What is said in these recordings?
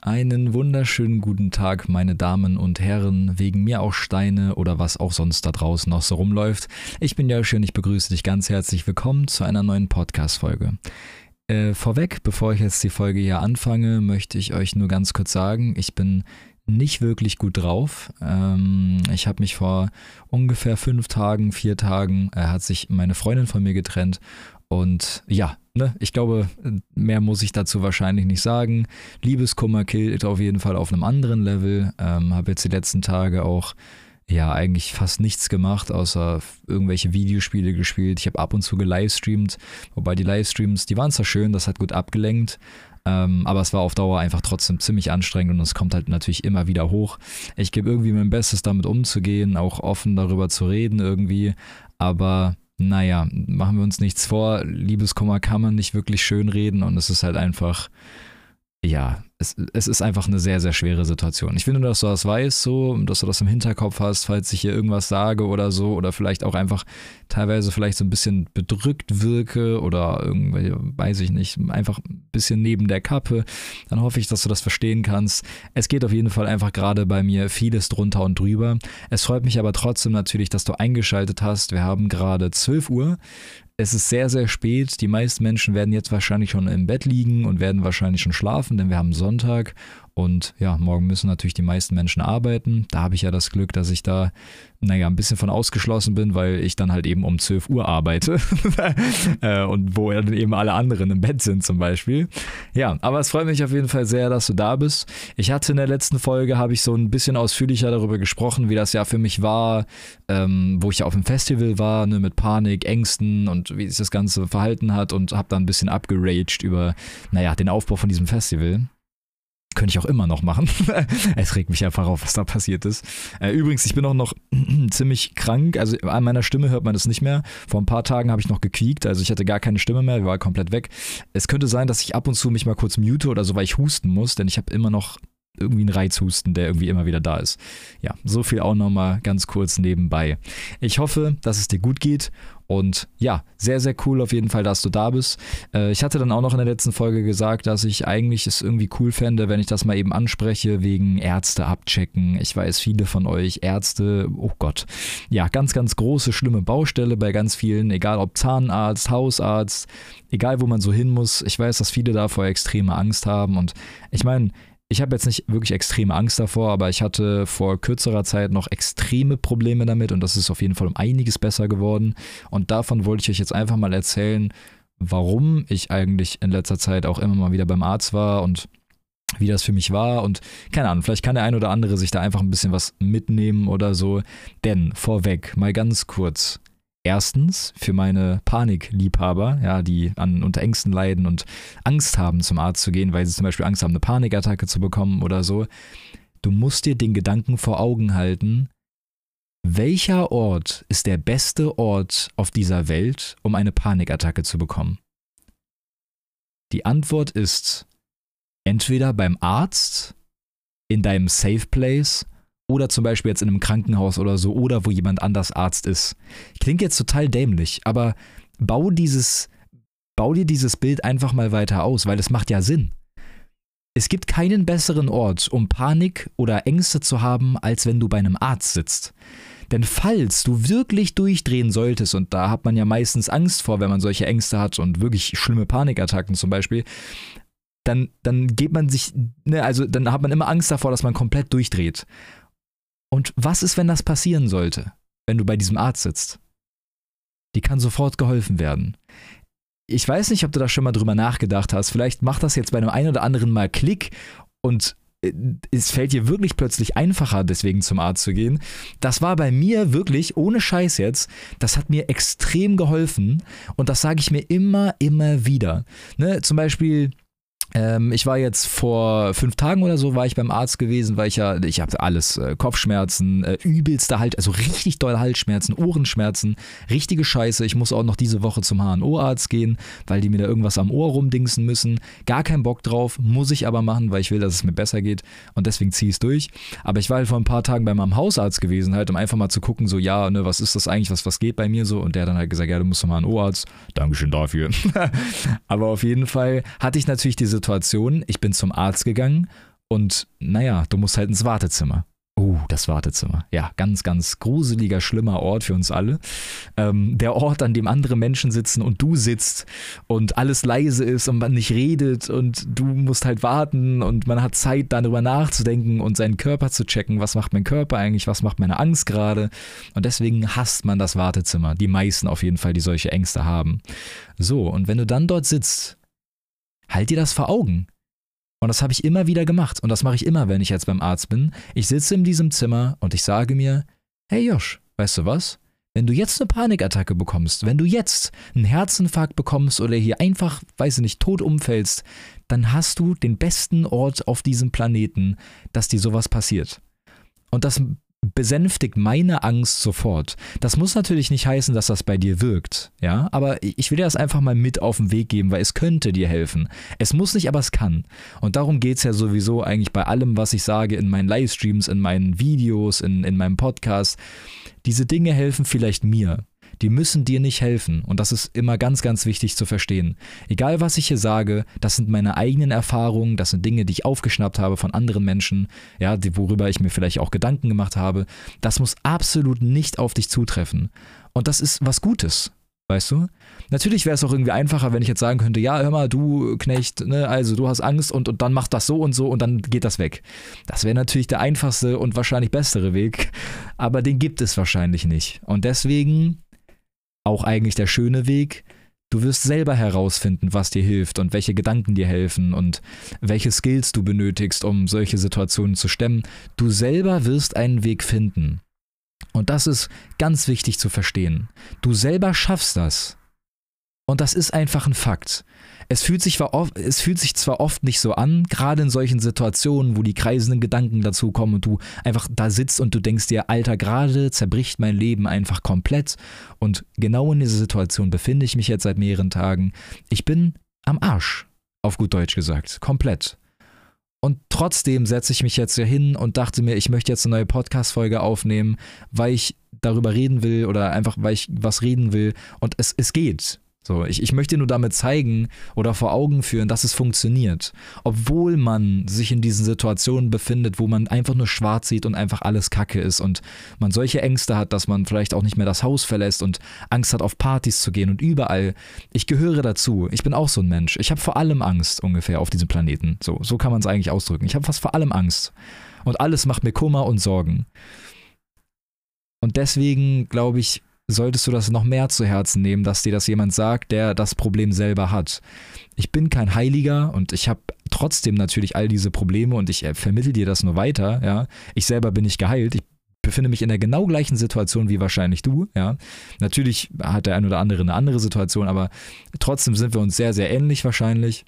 Einen wunderschönen guten Tag, meine Damen und Herren, wegen mir auch Steine oder was auch sonst da draußen noch so rumläuft. Ich bin ja schön, ich begrüße dich ganz herzlich willkommen zu einer neuen Podcast-Folge. Äh, vorweg, bevor ich jetzt die Folge hier anfange, möchte ich euch nur ganz kurz sagen, ich bin nicht wirklich gut drauf. Ähm, ich habe mich vor ungefähr fünf Tagen, vier Tagen, äh, hat sich meine Freundin von mir getrennt und ja, ne, ich glaube, mehr muss ich dazu wahrscheinlich nicht sagen. Liebeskummer killt auf jeden Fall auf einem anderen Level. Ähm, habe jetzt die letzten Tage auch ja eigentlich fast nichts gemacht, außer irgendwelche Videospiele gespielt. Ich habe ab und zu gelivestreamt, wobei die Livestreams, die waren zwar schön, das hat gut abgelenkt, ähm, aber es war auf Dauer einfach trotzdem ziemlich anstrengend und es kommt halt natürlich immer wieder hoch. Ich gebe irgendwie mein Bestes, damit umzugehen, auch offen darüber zu reden irgendwie, aber naja, machen wir uns nichts vor, Liebeskummer kann man nicht wirklich schön reden und es ist halt einfach, ja, es, es ist einfach eine sehr, sehr schwere Situation. Ich finde, dass du das weißt, so, dass du das im Hinterkopf hast, falls ich hier irgendwas sage oder so, oder vielleicht auch einfach teilweise vielleicht so ein bisschen bedrückt wirke oder irgendwie, weiß ich nicht, einfach ein bisschen neben der Kappe, dann hoffe ich, dass du das verstehen kannst. Es geht auf jeden Fall einfach gerade bei mir vieles drunter und drüber. Es freut mich aber trotzdem natürlich, dass du eingeschaltet hast. Wir haben gerade 12 Uhr. Es ist sehr, sehr spät. Die meisten Menschen werden jetzt wahrscheinlich schon im Bett liegen und werden wahrscheinlich schon schlafen, denn wir haben Sonntag und ja, morgen müssen natürlich die meisten Menschen arbeiten. Da habe ich ja das Glück, dass ich da, naja, ein bisschen von ausgeschlossen bin, weil ich dann halt eben um 12 Uhr arbeite. Äh, und wo dann eben alle anderen im Bett sind zum Beispiel. Ja, aber es freut mich auf jeden Fall sehr, dass du da bist. Ich hatte in der letzten Folge, habe ich so ein bisschen ausführlicher darüber gesprochen, wie das ja für mich war, ähm, wo ich ja auf dem Festival war, ne, mit Panik, Ängsten und wie sich das Ganze verhalten hat und habe dann ein bisschen abgeraged über, naja, den Aufbau von diesem Festival. Könnte ich auch immer noch machen. es regt mich einfach auf, was da passiert ist. Äh, übrigens, ich bin auch noch ziemlich krank. Also an meiner Stimme hört man das nicht mehr. Vor ein paar Tagen habe ich noch gequiekt. Also ich hatte gar keine Stimme mehr. War komplett weg. Es könnte sein, dass ich ab und zu mich mal kurz mute oder so, weil ich husten muss. Denn ich habe immer noch irgendwie einen Reizhusten, der irgendwie immer wieder da ist. Ja, so viel auch nochmal ganz kurz nebenbei. Ich hoffe, dass es dir gut geht und ja, sehr, sehr cool auf jeden Fall, dass du da bist. Äh, ich hatte dann auch noch in der letzten Folge gesagt, dass ich eigentlich es irgendwie cool fände, wenn ich das mal eben anspreche, wegen Ärzte abchecken. Ich weiß, viele von euch Ärzte, oh Gott, ja, ganz, ganz große, schlimme Baustelle bei ganz vielen, egal ob Zahnarzt, Hausarzt, egal wo man so hin muss. Ich weiß, dass viele davor extreme Angst haben und ich meine, ich habe jetzt nicht wirklich extreme Angst davor, aber ich hatte vor kürzerer Zeit noch extreme Probleme damit und das ist auf jeden Fall um einiges besser geworden. Und davon wollte ich euch jetzt einfach mal erzählen, warum ich eigentlich in letzter Zeit auch immer mal wieder beim Arzt war und wie das für mich war und keine Ahnung, vielleicht kann der ein oder andere sich da einfach ein bisschen was mitnehmen oder so. Denn vorweg, mal ganz kurz, Erstens für meine Panikliebhaber, ja, die an unter Ängsten leiden und Angst haben, zum Arzt zu gehen, weil sie zum Beispiel Angst haben, eine Panikattacke zu bekommen oder so. Du musst dir den Gedanken vor Augen halten, welcher Ort ist der beste Ort auf dieser Welt, um eine Panikattacke zu bekommen? Die Antwort ist entweder beim Arzt, in deinem Safe Place oder zum Beispiel jetzt in einem Krankenhaus oder so oder wo jemand anders Arzt ist. Klingt jetzt total dämlich, aber bau dieses, bau dir dieses Bild einfach mal weiter aus, weil es macht ja Sinn. Es gibt keinen besseren Ort, um Panik oder Ängste zu haben, als wenn du bei einem Arzt sitzt. Denn falls du wirklich durchdrehen solltest, und da hat man ja meistens Angst vor, wenn man solche Ängste hat und wirklich schlimme Panikattacken zum Beispiel, dann, dann geht man sich, ne, also dann hat man immer Angst davor, dass man komplett durchdreht. Und was ist, wenn das passieren sollte, wenn du bei diesem Arzt sitzt? Die kann sofort geholfen werden. Ich weiß nicht, ob du da schon mal drüber nachgedacht hast. Vielleicht macht das jetzt bei einem einen oder anderen mal Klick und äh, es fällt dir wirklich plötzlich einfacher, deswegen zum Arzt zu gehen. Das war bei mir wirklich, ohne Scheiß jetzt, das hat mir extrem geholfen und das sage ich mir immer, immer wieder. Ne, zum Beispiel, ähm, ich war jetzt vor fünf Tagen oder so, war ich beim Arzt gewesen, weil ich ja, ich habe alles, äh, Kopfschmerzen, äh, übelster Halt, also richtig doll Halsschmerzen, Ohrenschmerzen, richtige Scheiße. Ich muss auch noch diese Woche zum HNO-Arzt gehen, weil die mir da irgendwas am Ohr rumdingsen müssen. Gar keinen Bock drauf, muss ich aber machen, weil ich will, dass es mir besser geht und deswegen ziehe ich es durch. Aber ich war halt vor ein paar Tagen bei meinem Hausarzt gewesen, halt, um einfach mal zu gucken, so, ja, ne, was ist das eigentlich, was, was geht bei mir so? Und der dann halt gesagt, ja, du musst zum HNO-Arzt. Dankeschön dafür. aber auf jeden Fall hatte ich natürlich diese Situation, ich bin zum Arzt gegangen Und naja, du musst halt ins Wartezimmer. Oh, das Wartezimmer. Ja, ganz, ganz gruseliger, schlimmer Ort für uns alle. Ähm, der Ort, an dem andere Menschen sitzen und du sitzt und alles leise ist und man nicht redet und du musst halt warten und man hat Zeit, darüber nachzudenken und seinen Körper zu checken. Was macht mein Körper eigentlich? Was macht meine Angst gerade? Und deswegen hasst man das Wartezimmer. Die meisten auf jeden Fall, die solche Ängste haben. So, und wenn du dann dort sitzt, halt dir das vor Augen. Und das habe ich immer wieder gemacht. Und das mache ich immer, wenn ich jetzt beim Arzt bin. Ich sitze in diesem Zimmer und ich sage mir, hey Josh, weißt du was? Wenn du jetzt eine Panikattacke bekommst, wenn du jetzt einen Herzinfarkt bekommst oder hier einfach, weiß ich nicht, tot umfällst, dann hast du den besten Ort auf diesem Planeten, dass dir sowas passiert. Und das besänftigt meine Angst sofort. Das muss natürlich nicht heißen, dass das bei dir wirkt, ja, aber ich will dir das einfach mal mit auf den Weg geben, weil es könnte dir helfen. Es muss nicht, aber es kann. Und darum geht es ja sowieso eigentlich bei allem, was ich sage in meinen Livestreams, in meinen Videos, in, in meinem Podcast. Diese Dinge helfen vielleicht mir die müssen dir nicht helfen. Und das ist immer ganz, ganz wichtig zu verstehen. Egal, was ich hier sage, das sind meine eigenen Erfahrungen, das sind Dinge, die ich aufgeschnappt habe von anderen Menschen, ja, die, worüber ich mir vielleicht auch Gedanken gemacht habe. Das muss absolut nicht auf dich zutreffen. Und das ist was Gutes. Weißt du? Natürlich wäre es auch irgendwie einfacher, wenn ich jetzt sagen könnte, ja, hör mal, du Knecht, ne, also du hast Angst und, und dann mach das so und so und dann geht das weg. Das wäre natürlich der einfachste und wahrscheinlich bessere Weg, aber den gibt es wahrscheinlich nicht. Und deswegen auch eigentlich der schöne Weg. Du wirst selber herausfinden, was dir hilft und welche Gedanken dir helfen und welche Skills du benötigst, um solche Situationen zu stemmen. Du selber wirst einen Weg finden. Und das ist ganz wichtig zu verstehen. Du selber schaffst das. Und das ist einfach ein Fakt. Es fühlt, sich oft, es fühlt sich zwar oft nicht so an, gerade in solchen Situationen, wo die kreisenden Gedanken dazu kommen und du einfach da sitzt und du denkst dir, Alter, gerade zerbricht mein Leben einfach komplett. Und genau in dieser Situation befinde ich mich jetzt seit mehreren Tagen. Ich bin am Arsch, auf gut Deutsch gesagt, komplett. Und trotzdem setze ich mich jetzt hier hin und dachte mir, ich möchte jetzt eine neue Podcast-Folge aufnehmen, weil ich darüber reden will oder einfach, weil ich was reden will. Und es, es geht. So, ich, ich möchte nur damit zeigen oder vor Augen führen, dass es funktioniert. Obwohl man sich in diesen Situationen befindet, wo man einfach nur schwarz sieht und einfach alles Kacke ist und man solche Ängste hat, dass man vielleicht auch nicht mehr das Haus verlässt und Angst hat, auf Partys zu gehen und überall. Ich gehöre dazu. Ich bin auch so ein Mensch. Ich habe vor allem Angst ungefähr auf diesem Planeten. So, so kann man es eigentlich ausdrücken. Ich habe fast vor allem Angst. Und alles macht mir Kummer und Sorgen. Und deswegen glaube ich, solltest du das noch mehr zu Herzen nehmen, dass dir das jemand sagt, der das Problem selber hat. Ich bin kein Heiliger und ich habe trotzdem natürlich all diese Probleme und ich äh, vermittel dir das nur weiter, ja. Ich selber bin nicht geheilt, ich befinde mich in der genau gleichen Situation wie wahrscheinlich du, ja. Natürlich hat der ein oder andere eine andere Situation, aber trotzdem sind wir uns sehr, sehr ähnlich wahrscheinlich.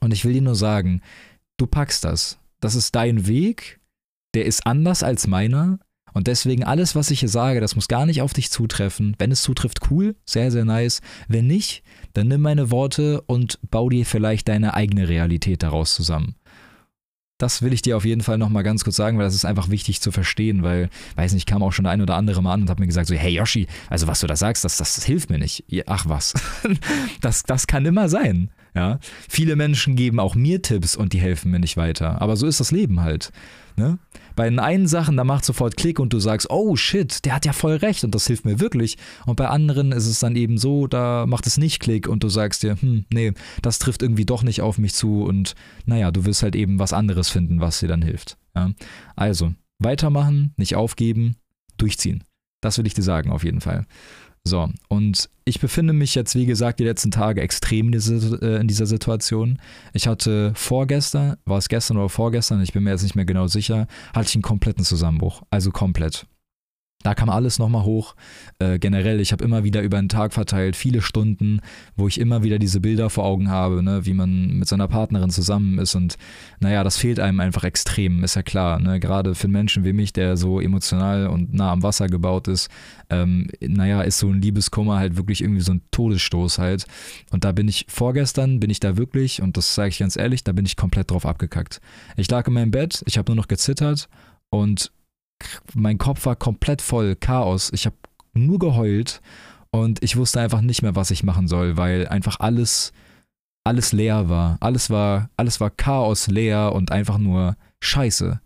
Und ich will dir nur sagen, du packst das. Das ist dein Weg, der ist anders als meiner, und deswegen alles, was ich hier sage, das muss gar nicht auf dich zutreffen. Wenn es zutrifft, cool, sehr, sehr nice. Wenn nicht, dann nimm meine Worte und bau dir vielleicht deine eigene Realität daraus zusammen. Das will ich dir auf jeden Fall nochmal ganz kurz sagen, weil das ist einfach wichtig zu verstehen, weil, weiß nicht, kam auch schon der ein oder andere mal an und hat mir gesagt so, hey Yoshi, also was du da sagst, das, das, das hilft mir nicht. Ach was, das, das kann immer sein. Ja? Viele Menschen geben auch mir Tipps und die helfen mir nicht weiter. Aber so ist das Leben halt. Ne? Bei den einen Sachen, da macht sofort Klick und du sagst, oh shit, der hat ja voll recht und das hilft mir wirklich. Und bei anderen ist es dann eben so, da macht es nicht Klick und du sagst dir, hm, nee, das trifft irgendwie doch nicht auf mich zu und naja, du wirst halt eben was anderes finden, was dir dann hilft. Ja? Also, weitermachen, nicht aufgeben, durchziehen. Das will ich dir sagen, auf jeden Fall. So, und ich befinde mich jetzt, wie gesagt, die letzten Tage extrem in dieser, äh, in dieser Situation. Ich hatte vorgestern, war es gestern oder vorgestern, ich bin mir jetzt nicht mehr genau sicher, hatte ich einen kompletten Zusammenbruch. Also komplett. Da kam alles nochmal hoch. Äh, generell, ich habe immer wieder über den Tag verteilt, viele Stunden, wo ich immer wieder diese Bilder vor Augen habe, ne, wie man mit seiner Partnerin zusammen ist. Und naja, das fehlt einem einfach extrem, ist ja klar. Ne? Gerade für einen Menschen wie mich, der so emotional und nah am Wasser gebaut ist, ähm, naja, ist so ein Liebeskummer halt wirklich irgendwie so ein Todesstoß halt. Und da bin ich vorgestern, bin ich da wirklich, und das sage ich ganz ehrlich, da bin ich komplett drauf abgekackt. Ich lag in meinem Bett, ich habe nur noch gezittert und mein Kopf war komplett voll, Chaos. Ich habe nur geheult und ich wusste einfach nicht mehr, was ich machen soll, weil einfach alles, alles leer war. Alles war, alles war Chaos leer und einfach nur Scheiße.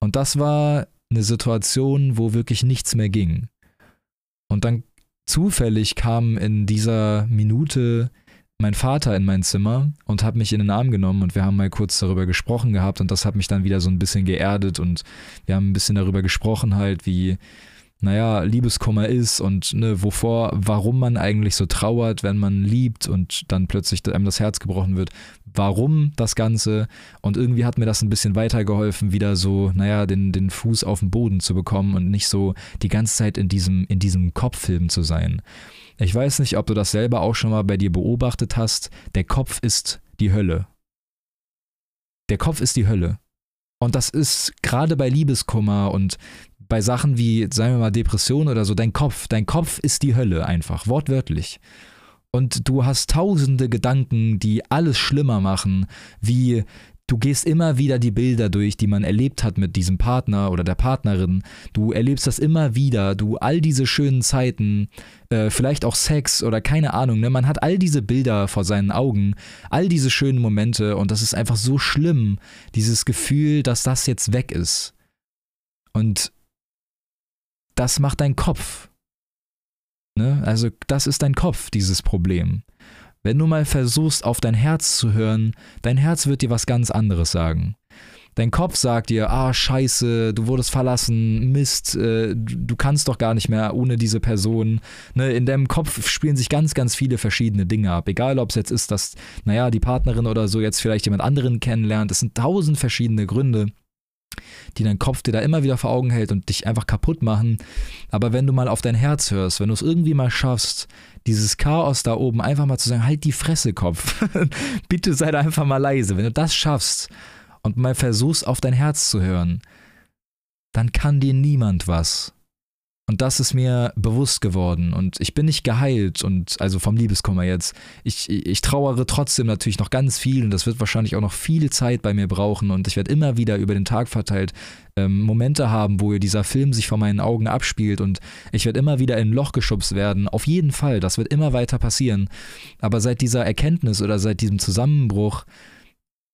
Und das war eine Situation, wo wirklich nichts mehr ging. Und dann zufällig kam in dieser Minute mein Vater in mein Zimmer und hat mich in den Arm genommen und wir haben mal kurz darüber gesprochen gehabt und das hat mich dann wieder so ein bisschen geerdet und wir haben ein bisschen darüber gesprochen halt, wie naja, Liebeskummer ist und ne, wovor, warum man eigentlich so trauert, wenn man liebt und dann plötzlich einem das Herz gebrochen wird. Warum das Ganze? Und irgendwie hat mir das ein bisschen weitergeholfen, wieder so, naja, den, den Fuß auf den Boden zu bekommen und nicht so die ganze Zeit in diesem, in diesem Kopffilm zu sein. Ich weiß nicht, ob du das selber auch schon mal bei dir beobachtet hast. Der Kopf ist die Hölle. Der Kopf ist die Hölle. Und das ist gerade bei Liebeskummer und bei Sachen wie, sagen wir mal, Depression oder so, dein Kopf, dein Kopf ist die Hölle einfach, wortwörtlich. Und du hast tausende Gedanken, die alles schlimmer machen, wie du gehst immer wieder die Bilder durch, die man erlebt hat mit diesem Partner oder der Partnerin. Du erlebst das immer wieder, du all diese schönen Zeiten, äh, vielleicht auch Sex oder keine Ahnung, ne? Man hat all diese Bilder vor seinen Augen, all diese schönen Momente und das ist einfach so schlimm, dieses Gefühl, dass das jetzt weg ist. Und das macht dein Kopf. Ne? Also das ist dein Kopf, dieses Problem. Wenn du mal versuchst, auf dein Herz zu hören, dein Herz wird dir was ganz anderes sagen. Dein Kopf sagt dir, ah, scheiße, du wurdest verlassen, Mist, äh, du kannst doch gar nicht mehr ohne diese Person. Ne, in deinem Kopf spielen sich ganz, ganz viele verschiedene Dinge ab. Egal, ob es jetzt ist, dass, naja, die Partnerin oder so jetzt vielleicht jemand anderen kennenlernt. Es sind tausend verschiedene Gründe die dein Kopf dir da immer wieder vor Augen hält und dich einfach kaputt machen. Aber wenn du mal auf dein Herz hörst, wenn du es irgendwie mal schaffst, dieses Chaos da oben einfach mal zu sagen, halt die Fresse, Kopf. Bitte sei da einfach mal leise. Wenn du das schaffst und mal versuchst, auf dein Herz zu hören, dann kann dir niemand was. Und das ist mir bewusst geworden. Und ich bin nicht geheilt und also vom Liebeskummer jetzt. Ich, ich trauere trotzdem natürlich noch ganz viel und das wird wahrscheinlich auch noch viel Zeit bei mir brauchen. Und ich werde immer wieder über den Tag verteilt ähm, Momente haben, wo dieser Film sich vor meinen Augen abspielt und ich werde immer wieder in ein Loch geschubst werden. Auf jeden Fall, das wird immer weiter passieren. Aber seit dieser Erkenntnis oder seit diesem Zusammenbruch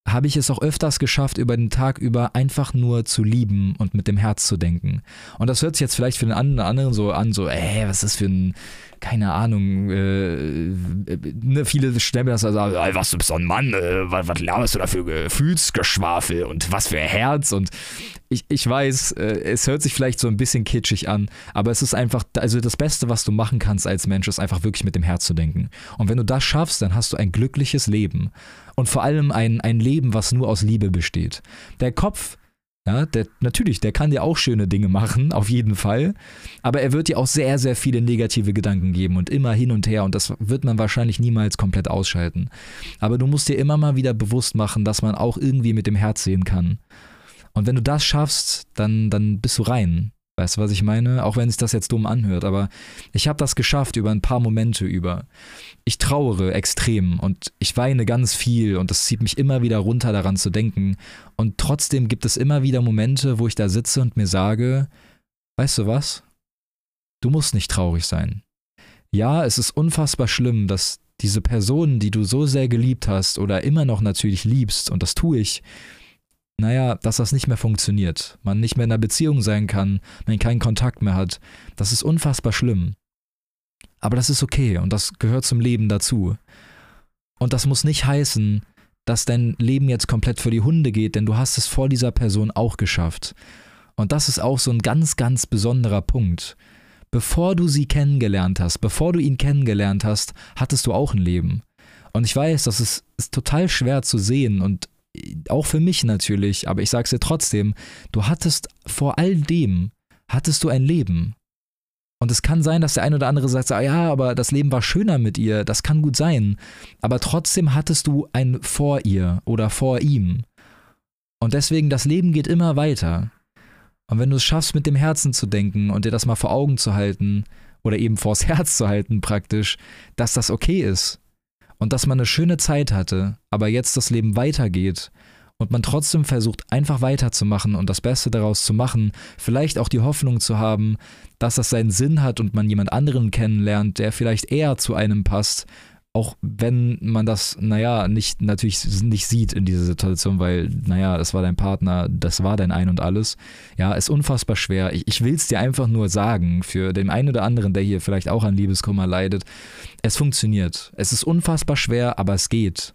habe ich es auch öfters geschafft, über den Tag über einfach nur zu lieben und mit dem Herz zu denken. Und das hört sich jetzt vielleicht für den anderen so an, so, ey, was ist das für ein, keine Ahnung, äh, ne, viele stellen mir das also, was, du bist doch ein Mann, äh, was, was laberst du da für Gefühlsgeschwafel und was für Herz und ich, ich weiß, äh, es hört sich vielleicht so ein bisschen kitschig an, aber es ist einfach, also das Beste, was du machen kannst als Mensch, ist einfach wirklich mit dem Herz zu denken. Und wenn du das schaffst, dann hast du ein glückliches Leben. Und vor allem ein, ein Leben, was nur aus Liebe besteht. Der Kopf, ja, der, natürlich, der kann dir auch schöne Dinge machen, auf jeden Fall. Aber er wird dir auch sehr, sehr viele negative Gedanken geben und immer hin und her. Und das wird man wahrscheinlich niemals komplett ausschalten. Aber du musst dir immer mal wieder bewusst machen, dass man auch irgendwie mit dem Herz sehen kann. Und wenn du das schaffst, dann, dann bist du rein. Weißt du, was ich meine? Auch wenn sich das jetzt dumm anhört, aber ich habe das geschafft über ein paar Momente über. Ich trauere extrem und ich weine ganz viel und das zieht mich immer wieder runter daran zu denken. Und trotzdem gibt es immer wieder Momente, wo ich da sitze und mir sage, weißt du was? Du musst nicht traurig sein. Ja, es ist unfassbar schlimm, dass diese Person, die du so sehr geliebt hast oder immer noch natürlich liebst, und das tue ich, naja, dass das nicht mehr funktioniert, man nicht mehr in einer Beziehung sein kann, man keinen Kontakt mehr hat, das ist unfassbar schlimm. Aber das ist okay und das gehört zum Leben dazu. Und das muss nicht heißen, dass dein Leben jetzt komplett für die Hunde geht, denn du hast es vor dieser Person auch geschafft. Und das ist auch so ein ganz, ganz besonderer Punkt. Bevor du sie kennengelernt hast, bevor du ihn kennengelernt hast, hattest du auch ein Leben. Und ich weiß, das ist, ist total schwer zu sehen und auch für mich natürlich, aber ich sag's dir trotzdem, du hattest vor all dem, hattest du ein Leben. Und es kann sein, dass der eine oder andere sagt, ah ja, aber das Leben war schöner mit ihr, das kann gut sein. Aber trotzdem hattest du ein vor ihr oder vor ihm. Und deswegen, das Leben geht immer weiter. Und wenn du es schaffst, mit dem Herzen zu denken und dir das mal vor Augen zu halten, oder eben vors Herz zu halten praktisch, dass das okay ist, und dass man eine schöne Zeit hatte, aber jetzt das Leben weitergeht und man trotzdem versucht, einfach weiterzumachen und das Beste daraus zu machen, vielleicht auch die Hoffnung zu haben, dass das seinen Sinn hat und man jemand anderen kennenlernt, der vielleicht eher zu einem passt, auch wenn man das, naja, nicht, natürlich nicht sieht in dieser Situation, weil, naja, das war dein Partner, das war dein Ein und alles. Ja, ist unfassbar schwer. Ich, ich will es dir einfach nur sagen, für den einen oder anderen, der hier vielleicht auch an Liebeskummer leidet, es funktioniert. Es ist unfassbar schwer, aber es geht.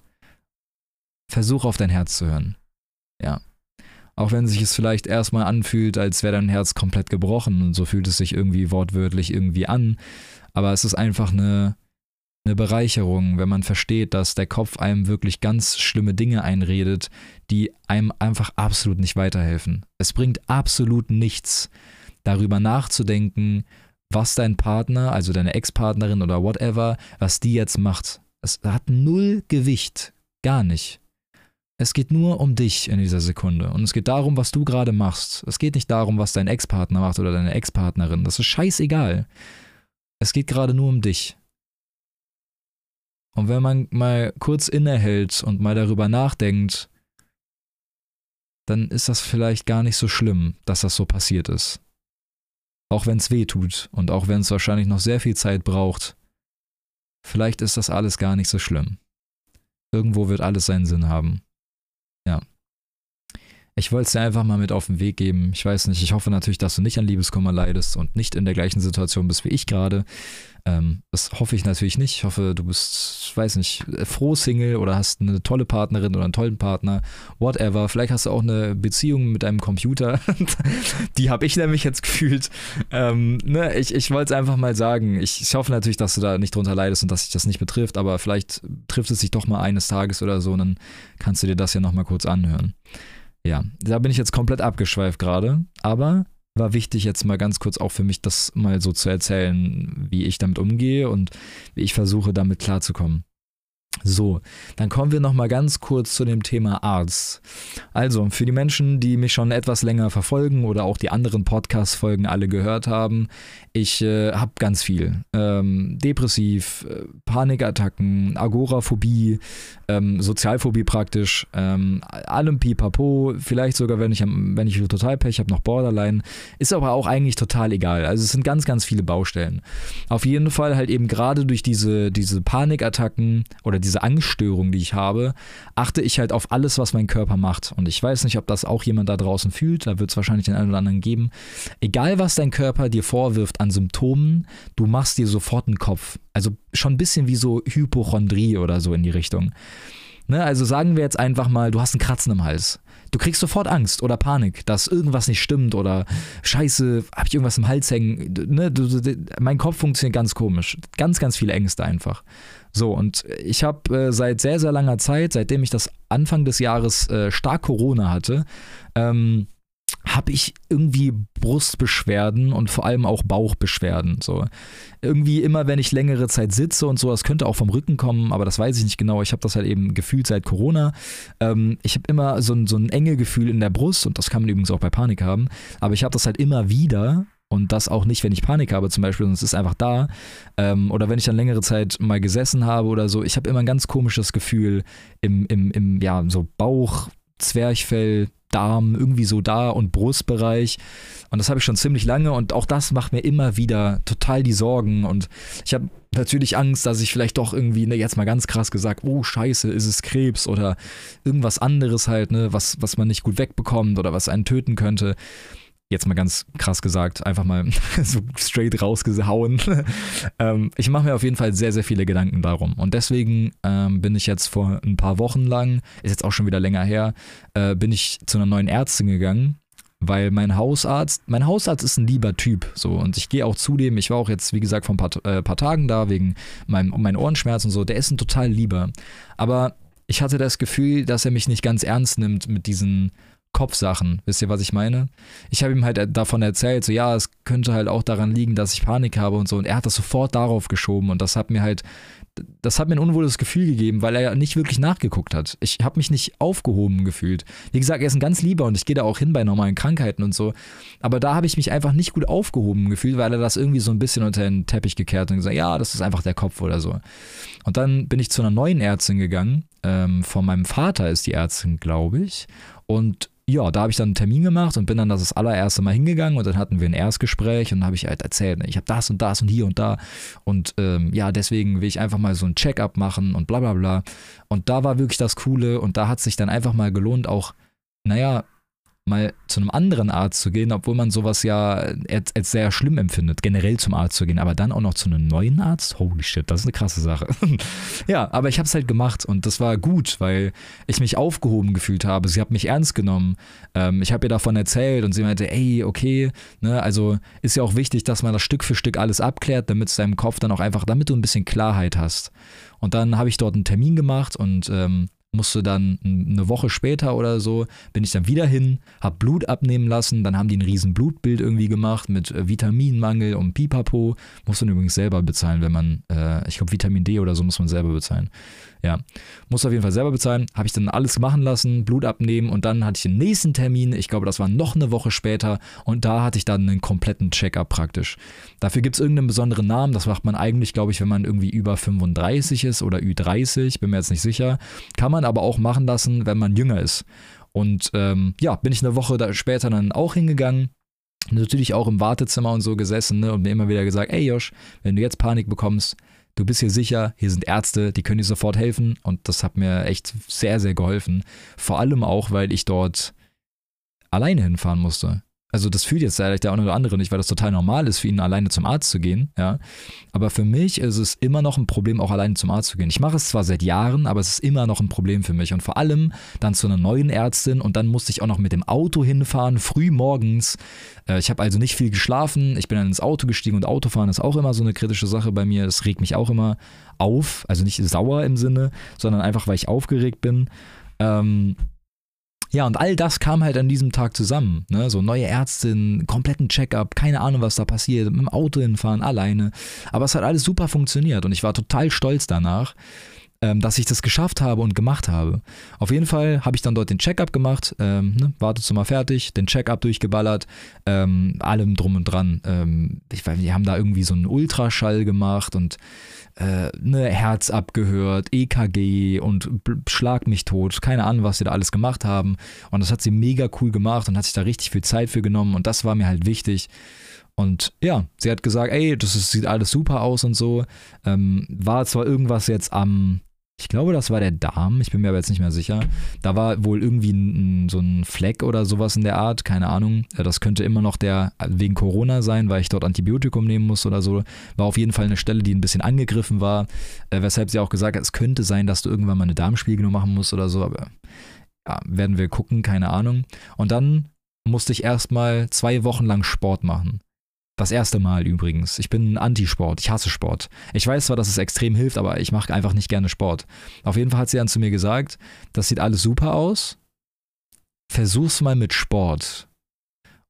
Versuch auf dein Herz zu hören. Ja. Auch wenn sich es vielleicht erstmal anfühlt, als wäre dein Herz komplett gebrochen und so fühlt es sich irgendwie wortwörtlich irgendwie an. Aber es ist einfach eine, eine Bereicherung, wenn man versteht, dass der Kopf einem wirklich ganz schlimme Dinge einredet, die einem einfach absolut nicht weiterhelfen. Es bringt absolut nichts, darüber nachzudenken, was dein Partner, also deine Ex-Partnerin oder whatever, was die jetzt macht. Es hat null Gewicht. Gar nicht. Es geht nur um dich in dieser Sekunde. Und es geht darum, was du gerade machst. Es geht nicht darum, was dein Ex-Partner macht oder deine Ex-Partnerin. Das ist scheißegal. Es geht gerade nur um dich. Und wenn man mal kurz innehält und mal darüber nachdenkt, dann ist das vielleicht gar nicht so schlimm, dass das so passiert ist. Auch wenn es weh tut und auch wenn es wahrscheinlich noch sehr viel Zeit braucht, vielleicht ist das alles gar nicht so schlimm. Irgendwo wird alles seinen Sinn haben. Ich wollte es dir einfach mal mit auf den Weg geben. Ich weiß nicht, ich hoffe natürlich, dass du nicht an Liebeskummer leidest und nicht in der gleichen Situation bist wie ich gerade. Ähm, das hoffe ich natürlich nicht. Ich hoffe, du bist, weiß nicht, froh Single oder hast eine tolle Partnerin oder einen tollen Partner, whatever. Vielleicht hast du auch eine Beziehung mit deinem Computer. Die habe ich nämlich jetzt gefühlt. Ähm, ne, ich ich wollte es einfach mal sagen. Ich, ich hoffe natürlich, dass du da nicht drunter leidest und dass sich das nicht betrifft, aber vielleicht trifft es sich doch mal eines Tages oder so und dann kannst du dir das ja nochmal kurz anhören. Ja, da bin ich jetzt komplett abgeschweift gerade, aber war wichtig jetzt mal ganz kurz auch für mich das mal so zu erzählen, wie ich damit umgehe und wie ich versuche damit klarzukommen. So, dann kommen wir noch mal ganz kurz zu dem Thema Arzt. Also, für die Menschen, die mich schon etwas länger verfolgen oder auch die anderen Podcast-Folgen alle gehört haben, ich äh, habe ganz viel. Ähm, depressiv, äh, Panikattacken, Agoraphobie, ähm, Sozialphobie praktisch, ähm, allem Pipapo, vielleicht sogar, wenn ich, wenn ich total Pech habe, noch Borderline. Ist aber auch eigentlich total egal. Also es sind ganz, ganz viele Baustellen. Auf jeden Fall halt eben gerade durch diese, diese Panikattacken oder diese Angststörung, die ich habe, achte ich halt auf alles, was mein Körper macht. Und ich weiß nicht, ob das auch jemand da draußen fühlt, da wird es wahrscheinlich den einen oder anderen geben. Egal, was dein Körper dir vorwirft an Symptomen, du machst dir sofort einen Kopf. Also schon ein bisschen wie so Hypochondrie oder so in die Richtung. Ne, also sagen wir jetzt einfach mal, du hast einen Kratzen im Hals. Du kriegst sofort Angst oder Panik, dass irgendwas nicht stimmt oder Scheiße, hab ich irgendwas im Hals hängen. Ne, du, du, mein Kopf funktioniert ganz komisch. Ganz, ganz viele Ängste einfach. So, und ich habe äh, seit sehr, sehr langer Zeit, seitdem ich das Anfang des Jahres äh, stark Corona hatte, ähm, habe ich irgendwie Brustbeschwerden und vor allem auch Bauchbeschwerden. So irgendwie immer, wenn ich längere Zeit sitze und so, das könnte auch vom Rücken kommen, aber das weiß ich nicht genau. Ich habe das halt eben gefühlt seit Corona. Ähm, ich habe immer so ein, so ein enge Gefühl in der Brust und das kann man übrigens auch bei Panik haben. Aber ich habe das halt immer wieder und das auch nicht, wenn ich Panik habe zum Beispiel, sondern es ist einfach da. Ähm, oder wenn ich dann längere Zeit mal gesessen habe oder so. Ich habe immer ein ganz komisches Gefühl im, im, im ja, so Bauch, Zwerchfell, Darm, irgendwie so da und Brustbereich. Und das habe ich schon ziemlich lange und auch das macht mir immer wieder total die Sorgen. Und ich habe natürlich Angst, dass ich vielleicht doch irgendwie, ne, jetzt mal ganz krass gesagt, oh scheiße, ist es Krebs oder irgendwas anderes halt, ne, was, was man nicht gut wegbekommt oder was einen töten könnte jetzt mal ganz krass gesagt, einfach mal so straight rausgehauen. ähm, ich mache mir auf jeden Fall sehr, sehr viele Gedanken darum. Und deswegen ähm, bin ich jetzt vor ein paar Wochen lang, ist jetzt auch schon wieder länger her, äh, bin ich zu einer neuen Ärztin gegangen. Weil mein Hausarzt, mein Hausarzt ist ein lieber Typ, so und ich gehe auch zudem. Ich war auch jetzt, wie gesagt, vor ein paar, äh, paar Tagen da wegen meinem, meinen Ohrenschmerzen und so. Der ist ein total lieber. Aber ich hatte das Gefühl, dass er mich nicht ganz ernst nimmt mit diesen Kopfsachen. Wisst ihr, was ich meine? Ich habe ihm halt davon erzählt, so ja, es könnte halt auch daran liegen, dass ich Panik habe und so. Und er hat das sofort darauf geschoben und das hat mir halt, das hat mir ein unwohles Gefühl gegeben, weil er nicht wirklich nachgeguckt hat. Ich habe mich nicht aufgehoben gefühlt. Wie gesagt, er ist ein ganz lieber und ich gehe da auch hin bei normalen Krankheiten und so. Aber da habe ich mich einfach nicht gut aufgehoben gefühlt, weil er das irgendwie so ein bisschen unter den Teppich gekehrt und gesagt, ja, das ist einfach der Kopf oder so. Und dann bin ich zu einer neuen Ärztin gegangen ähm, von meinem Vater ist die Ärztin, glaube ich. Und ja, da habe ich dann einen Termin gemacht und bin dann das, allererste Mal hingegangen und dann hatten wir ein Erstgespräch und dann habe ich halt erzählt, ne, ich habe das und das und hier und da und ähm, ja, deswegen will ich einfach mal so ein Check-up machen und bla bla bla. Und da war wirklich das Coole und da hat sich dann einfach mal gelohnt, auch, naja, mal zu einem anderen Arzt zu gehen, obwohl man sowas ja als, als, sehr schlimm empfindet, generell zum Arzt zu gehen, aber dann auch noch zu einem neuen Arzt? Holy shit, das ist eine krasse Sache. ja, aber ich habe es halt gemacht und das war gut, weil ich mich aufgehoben gefühlt habe. Sie hat mich ernst genommen. Ähm, ich habe ihr davon erzählt und sie meinte, ey, okay, ne, also ist ja auch wichtig, dass man das Stück für Stück alles abklärt, damit es deinem Kopf dann auch einfach, damit du ein bisschen Klarheit hast. Und dann habe ich dort einen Termin gemacht und ähm, musste dann eine Woche später oder so, bin ich dann wieder hin, hab Blut abnehmen lassen, dann haben die ein riesen Blutbild irgendwie gemacht mit äh, Vitaminmangel und Pipapo. Muss man übrigens selber bezahlen, wenn man, äh, ich glaube Vitamin D oder so muss man selber bezahlen. Ja, muss auf jeden Fall selber bezahlen. Habe ich dann alles machen lassen, Blut abnehmen und dann hatte ich den nächsten Termin. Ich glaube, das war noch eine Woche später und da hatte ich dann einen kompletten Check-up praktisch. Dafür gibt es irgendeinen besonderen Namen. Das macht man eigentlich, glaube ich, wenn man irgendwie über 35 ist oder Ü30. Bin mir jetzt nicht sicher. Kann man aber auch machen lassen, wenn man jünger ist. Und ähm, ja, bin ich eine Woche später dann auch hingegangen natürlich auch im Wartezimmer und so gesessen ne, und mir immer wieder gesagt, ey Josh, wenn du jetzt Panik bekommst, du bist hier sicher, hier sind Ärzte, die können dir sofort helfen. Und das hat mir echt sehr, sehr geholfen. Vor allem auch, weil ich dort alleine hinfahren musste also das fühlt jetzt vielleicht der eine oder andere nicht, weil das total normal ist, für ihn alleine zum Arzt zu gehen, ja. Aber für mich ist es immer noch ein Problem, auch alleine zum Arzt zu gehen. Ich mache es zwar seit Jahren, aber es ist immer noch ein Problem für mich. Und vor allem dann zu einer neuen Ärztin und dann musste ich auch noch mit dem Auto hinfahren, früh morgens. Äh, ich habe also nicht viel geschlafen. Ich bin dann ins Auto gestiegen und Autofahren ist auch immer so eine kritische Sache bei mir. Das regt mich auch immer auf. Also nicht sauer im Sinne, sondern einfach, weil ich aufgeregt bin. Ähm, ja, und all das kam halt an diesem Tag zusammen. Ne? So neue Ärztin, kompletten Checkup, keine Ahnung, was da passiert, mit dem Auto hinfahren, alleine. Aber es hat alles super funktioniert und ich war total stolz danach, ähm, dass ich das geschafft habe und gemacht habe. Auf jeden Fall habe ich dann dort den Checkup gemacht, ähm, ne, Wartezimmer fertig, den Checkup durchgeballert, ähm, allem drum und dran. Ähm, ich weiß, die haben da irgendwie so einen Ultraschall gemacht und äh, ne, Herz abgehört, EKG und Schlag mich tot. Keine Ahnung, was sie da alles gemacht haben. Und das hat sie mega cool gemacht und hat sich da richtig viel Zeit für genommen. Und das war mir halt wichtig. Und ja, sie hat gesagt, ey, das ist, sieht alles super aus und so. Ähm, war zwar irgendwas jetzt am ich glaube, das war der Darm, ich bin mir aber jetzt nicht mehr sicher. Da war wohl irgendwie ein, so ein Fleck oder sowas in der Art, keine Ahnung. Das könnte immer noch der wegen Corona sein, weil ich dort Antibiotikum nehmen muss oder so. War auf jeden Fall eine Stelle, die ein bisschen angegriffen war, äh, weshalb sie auch gesagt hat, es könnte sein, dass du irgendwann mal eine Darmspiegelung machen musst oder so, aber ja, werden wir gucken, keine Ahnung. Und dann musste ich erstmal zwei Wochen lang Sport machen. Das erste Mal übrigens. Ich bin Antisport. Ich hasse Sport. Ich weiß zwar, dass es extrem hilft, aber ich mache einfach nicht gerne Sport. Auf jeden Fall hat sie dann zu mir gesagt, das sieht alles super aus. Versuch's mal mit Sport.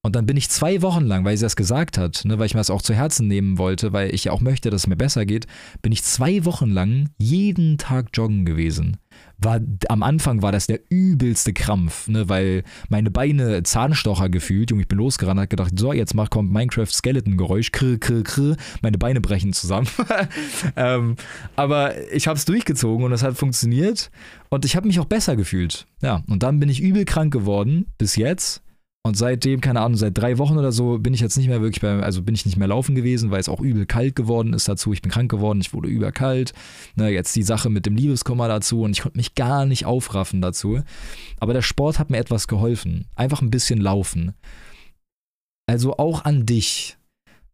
Und dann bin ich zwei Wochen lang, weil sie das gesagt hat, ne, weil ich mir das auch zu Herzen nehmen wollte, weil ich ja auch möchte, dass es mir besser geht, bin ich zwei Wochen lang jeden Tag joggen gewesen war am Anfang war das der übelste Krampf, ne, weil meine Beine Zahnstocher gefühlt, und ich bin losgerannt, hat gedacht, so, jetzt macht kommt Minecraft Skeleton Geräusch, krr, krr, krr, meine Beine brechen zusammen. ähm, aber ich habe es durchgezogen und es hat funktioniert und ich habe mich auch besser gefühlt. Ja, und dann bin ich übel krank geworden bis jetzt und seitdem, keine Ahnung, seit drei Wochen oder so bin ich jetzt nicht mehr wirklich bei, also bin ich nicht mehr laufen gewesen, weil es auch übel kalt geworden ist dazu. Ich bin krank geworden, ich wurde überkalt. Ne, jetzt die Sache mit dem Liebeskummer dazu und ich konnte mich gar nicht aufraffen dazu. Aber der Sport hat mir etwas geholfen. Einfach ein bisschen laufen. Also auch an dich.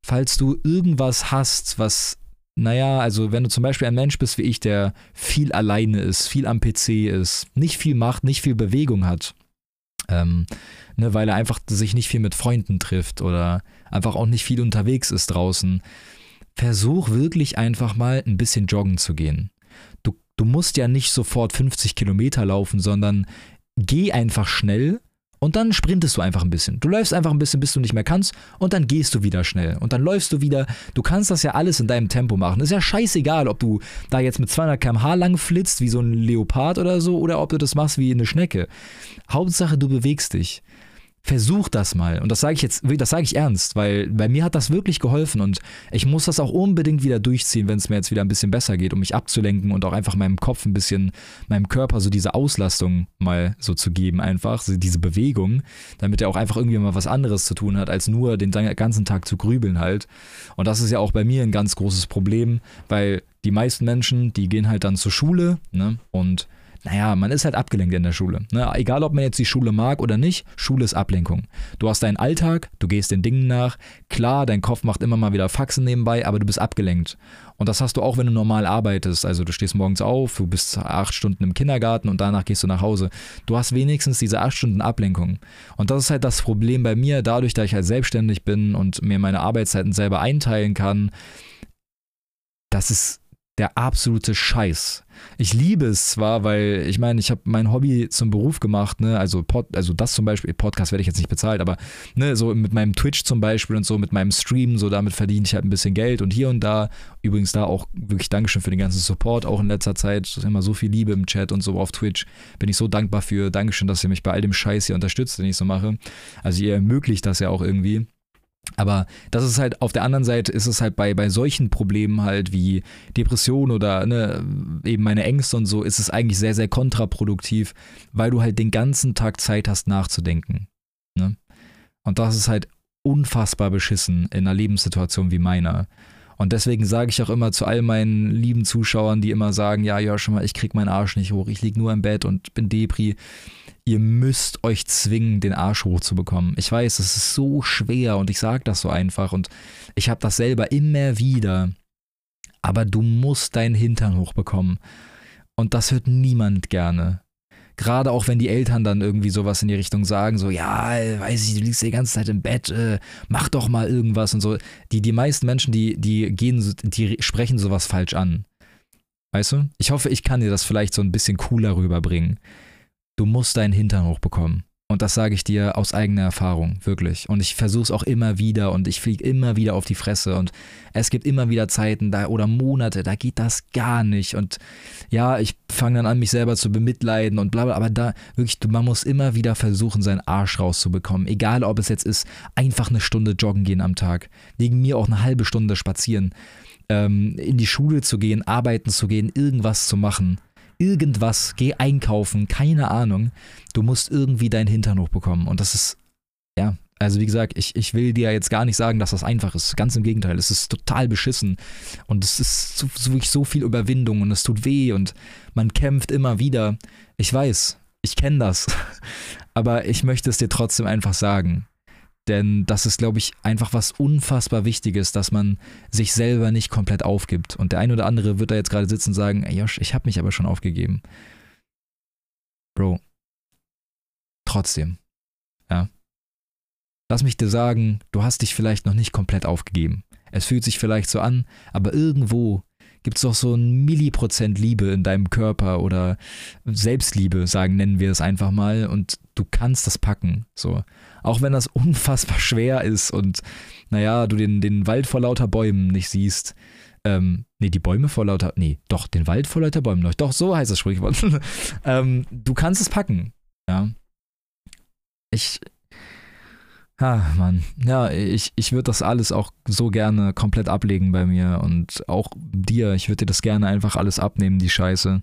Falls du irgendwas hast, was naja, also wenn du zum Beispiel ein Mensch bist wie ich, der viel alleine ist, viel am PC ist, nicht viel macht, nicht viel Bewegung hat, ähm, ne, weil er einfach sich nicht viel mit Freunden trifft oder einfach auch nicht viel unterwegs ist draußen. Versuch wirklich einfach mal ein bisschen joggen zu gehen. Du, du musst ja nicht sofort 50 Kilometer laufen, sondern geh einfach schnell und dann sprintest du einfach ein bisschen. Du läufst einfach ein bisschen, bis du nicht mehr kannst und dann gehst du wieder schnell. Und dann läufst du wieder. Du kannst das ja alles in deinem Tempo machen. Ist ja scheißegal, ob du da jetzt mit 200 km/h lang flitzt, wie so ein Leopard oder so, oder ob du das machst wie eine Schnecke. Hauptsache, du bewegst dich. Versuch das mal. Und das sage ich jetzt, das sage ich ernst, weil bei mir hat das wirklich geholfen und ich muss das auch unbedingt wieder durchziehen, wenn es mir jetzt wieder ein bisschen besser geht, um mich abzulenken und auch einfach meinem Kopf ein bisschen, meinem Körper so diese Auslastung mal so zu geben, einfach, so diese Bewegung, damit er auch einfach irgendwie mal was anderes zu tun hat, als nur den ganzen Tag zu grübeln halt. Und das ist ja auch bei mir ein ganz großes Problem, weil die meisten Menschen, die gehen halt dann zur Schule ne, und naja, man ist halt abgelenkt in der Schule. Ne? Egal, ob man jetzt die Schule mag oder nicht, Schule ist Ablenkung. Du hast deinen Alltag, du gehst den Dingen nach. Klar, dein Kopf macht immer mal wieder Faxen nebenbei, aber du bist abgelenkt. Und das hast du auch, wenn du normal arbeitest. Also du stehst morgens auf, du bist acht Stunden im Kindergarten und danach gehst du nach Hause. Du hast wenigstens diese acht Stunden Ablenkung. Und das ist halt das Problem bei mir, dadurch, dass ich halt selbstständig bin und mir meine Arbeitszeiten selber einteilen kann. Das ist der absolute Scheiß. Ich liebe es zwar, weil ich meine, ich habe mein Hobby zum Beruf gemacht, ne, also Pod, also das zum Beispiel, Podcast werde ich jetzt nicht bezahlt, aber ne, so mit meinem Twitch zum Beispiel und so, mit meinem Stream, so damit verdiene ich halt ein bisschen Geld und hier und da, übrigens da auch wirklich Dankeschön für den ganzen Support, auch in letzter Zeit, immer so viel Liebe im Chat und so auf Twitch, bin ich so dankbar für, Dankeschön, dass ihr mich bei all dem Scheiß hier unterstützt, den ich so mache, also ihr ermöglicht das ja auch irgendwie. Aber das ist halt, auf der anderen Seite ist es halt bei, bei solchen Problemen halt wie Depression oder ne, eben meine Ängste und so, ist es eigentlich sehr, sehr kontraproduktiv, weil du halt den ganzen Tag Zeit hast nachzudenken. Ne? Und das ist halt unfassbar beschissen in einer Lebenssituation wie meiner. Und deswegen sage ich auch immer zu all meinen lieben Zuschauern, die immer sagen, ja, ja, schon mal, ich krieg meinen Arsch nicht hoch, ich lieg nur im Bett und bin Depri ihr müsst euch zwingen, den Arsch hochzubekommen. Ich weiß, es ist so schwer und ich sage das so einfach und ich habe das selber immer wieder. Aber du musst deinen Hintern hochbekommen. Und das hört niemand gerne. Gerade auch wenn die Eltern dann irgendwie sowas in die Richtung sagen, so, ja, weiß ich, du liegst die ganze Zeit im Bett, äh, mach doch mal irgendwas und so. Die, die meisten Menschen, die, die gehen, die sprechen sowas falsch an. Weißt du? Ich hoffe, ich kann dir das vielleicht so ein bisschen cooler rüberbringen du musst deinen Hintern hochbekommen. Und das sage ich dir aus eigener Erfahrung, wirklich. Und ich versuche es auch immer wieder und ich fliege immer wieder auf die Fresse. Und es gibt immer wieder Zeiten da oder Monate, da geht das gar nicht. Und ja, ich fange dann an, mich selber zu bemitleiden und bla bla. Aber da wirklich, man muss immer wieder versuchen, seinen Arsch rauszubekommen. Egal, ob es jetzt ist, einfach eine Stunde joggen gehen am Tag. Wegen mir auch eine halbe Stunde spazieren. Ähm, in die Schule zu gehen, arbeiten zu gehen, irgendwas zu machen irgendwas, geh einkaufen, keine Ahnung. Du musst irgendwie deinen Hintern hochbekommen. Und das ist, ja, also wie gesagt, ich, ich will dir jetzt gar nicht sagen, dass das einfach ist. Ganz im Gegenteil, es ist total beschissen. Und es ist so, so, so viel Überwindung und es tut weh und man kämpft immer wieder. Ich weiß, ich kenne das. Aber ich möchte es dir trotzdem einfach sagen. Denn das ist, glaube ich, einfach was unfassbar Wichtiges, dass man sich selber nicht komplett aufgibt. Und der ein oder andere wird da jetzt gerade sitzen und sagen, ey Josh, ich habe mich aber schon aufgegeben. Bro, trotzdem, ja. Lass mich dir sagen, du hast dich vielleicht noch nicht komplett aufgegeben. Es fühlt sich vielleicht so an, aber irgendwo gibt es doch so ein Milliprozent Liebe in deinem Körper oder Selbstliebe, sagen, nennen wir es einfach mal, und du kannst das packen. So. Auch wenn das unfassbar schwer ist und naja, du den, den Wald vor lauter Bäumen nicht siehst. Ähm, nee, die Bäume vor lauter. Nee, doch, den Wald vor lauter Bäumen. Doch, so heißt das Sprichwort. ähm, du kannst es packen. Ja. Ich. Ah, Mann. Ja, ich, ich würde das alles auch so gerne komplett ablegen bei mir und auch dir. Ich würde dir das gerne einfach alles abnehmen, die Scheiße.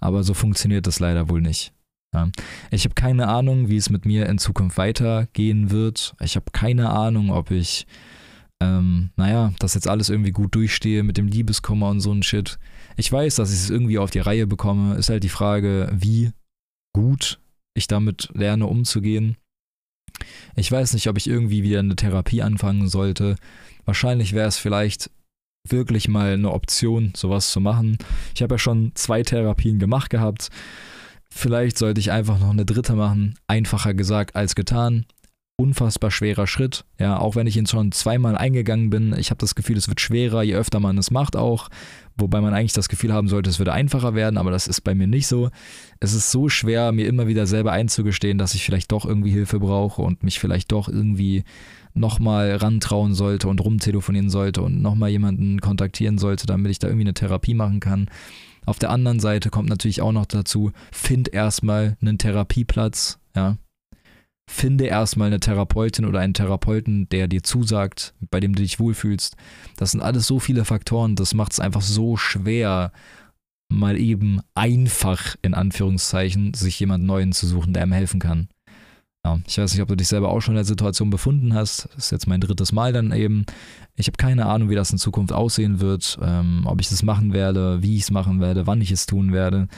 Aber so funktioniert das leider wohl nicht. Ja. Ich habe keine Ahnung, wie es mit mir in Zukunft weitergehen wird. Ich habe keine Ahnung, ob ich, ähm, naja, das jetzt alles irgendwie gut durchstehe mit dem Liebeskummer und so ein Shit. Ich weiß, dass ich es irgendwie auf die Reihe bekomme. Ist halt die Frage, wie gut ich damit lerne umzugehen. Ich weiß nicht, ob ich irgendwie wieder eine Therapie anfangen sollte. Wahrscheinlich wäre es vielleicht wirklich mal eine Option, sowas zu machen. Ich habe ja schon zwei Therapien gemacht gehabt. Vielleicht sollte ich einfach noch eine dritte machen. Einfacher gesagt als getan. Unfassbar schwerer Schritt. Ja, auch wenn ich ihn schon zweimal eingegangen bin. Ich habe das Gefühl, es wird schwerer, je öfter man es macht auch. Wobei man eigentlich das Gefühl haben sollte, es würde einfacher werden, aber das ist bei mir nicht so. Es ist so schwer, mir immer wieder selber einzugestehen, dass ich vielleicht doch irgendwie Hilfe brauche und mich vielleicht doch irgendwie nochmal rantrauen sollte und rumtelefonieren sollte und nochmal jemanden kontaktieren sollte, damit ich da irgendwie eine Therapie machen kann. Auf der anderen Seite kommt natürlich auch noch dazu, find erstmal einen Therapieplatz, ja. finde erstmal eine Therapeutin oder einen Therapeuten, der dir zusagt, bei dem du dich wohlfühlst. Das sind alles so viele Faktoren, das macht es einfach so schwer, mal eben einfach in Anführungszeichen sich jemand Neuen zu suchen, der einem helfen kann. Ja, ich weiß nicht, ob du dich selber auch schon in der Situation befunden hast. Das ist jetzt mein drittes Mal dann eben. Ich habe keine Ahnung, wie das in Zukunft aussehen wird, ähm, ob ich das machen werde, wie ich es machen werde, wann ich es tun werde.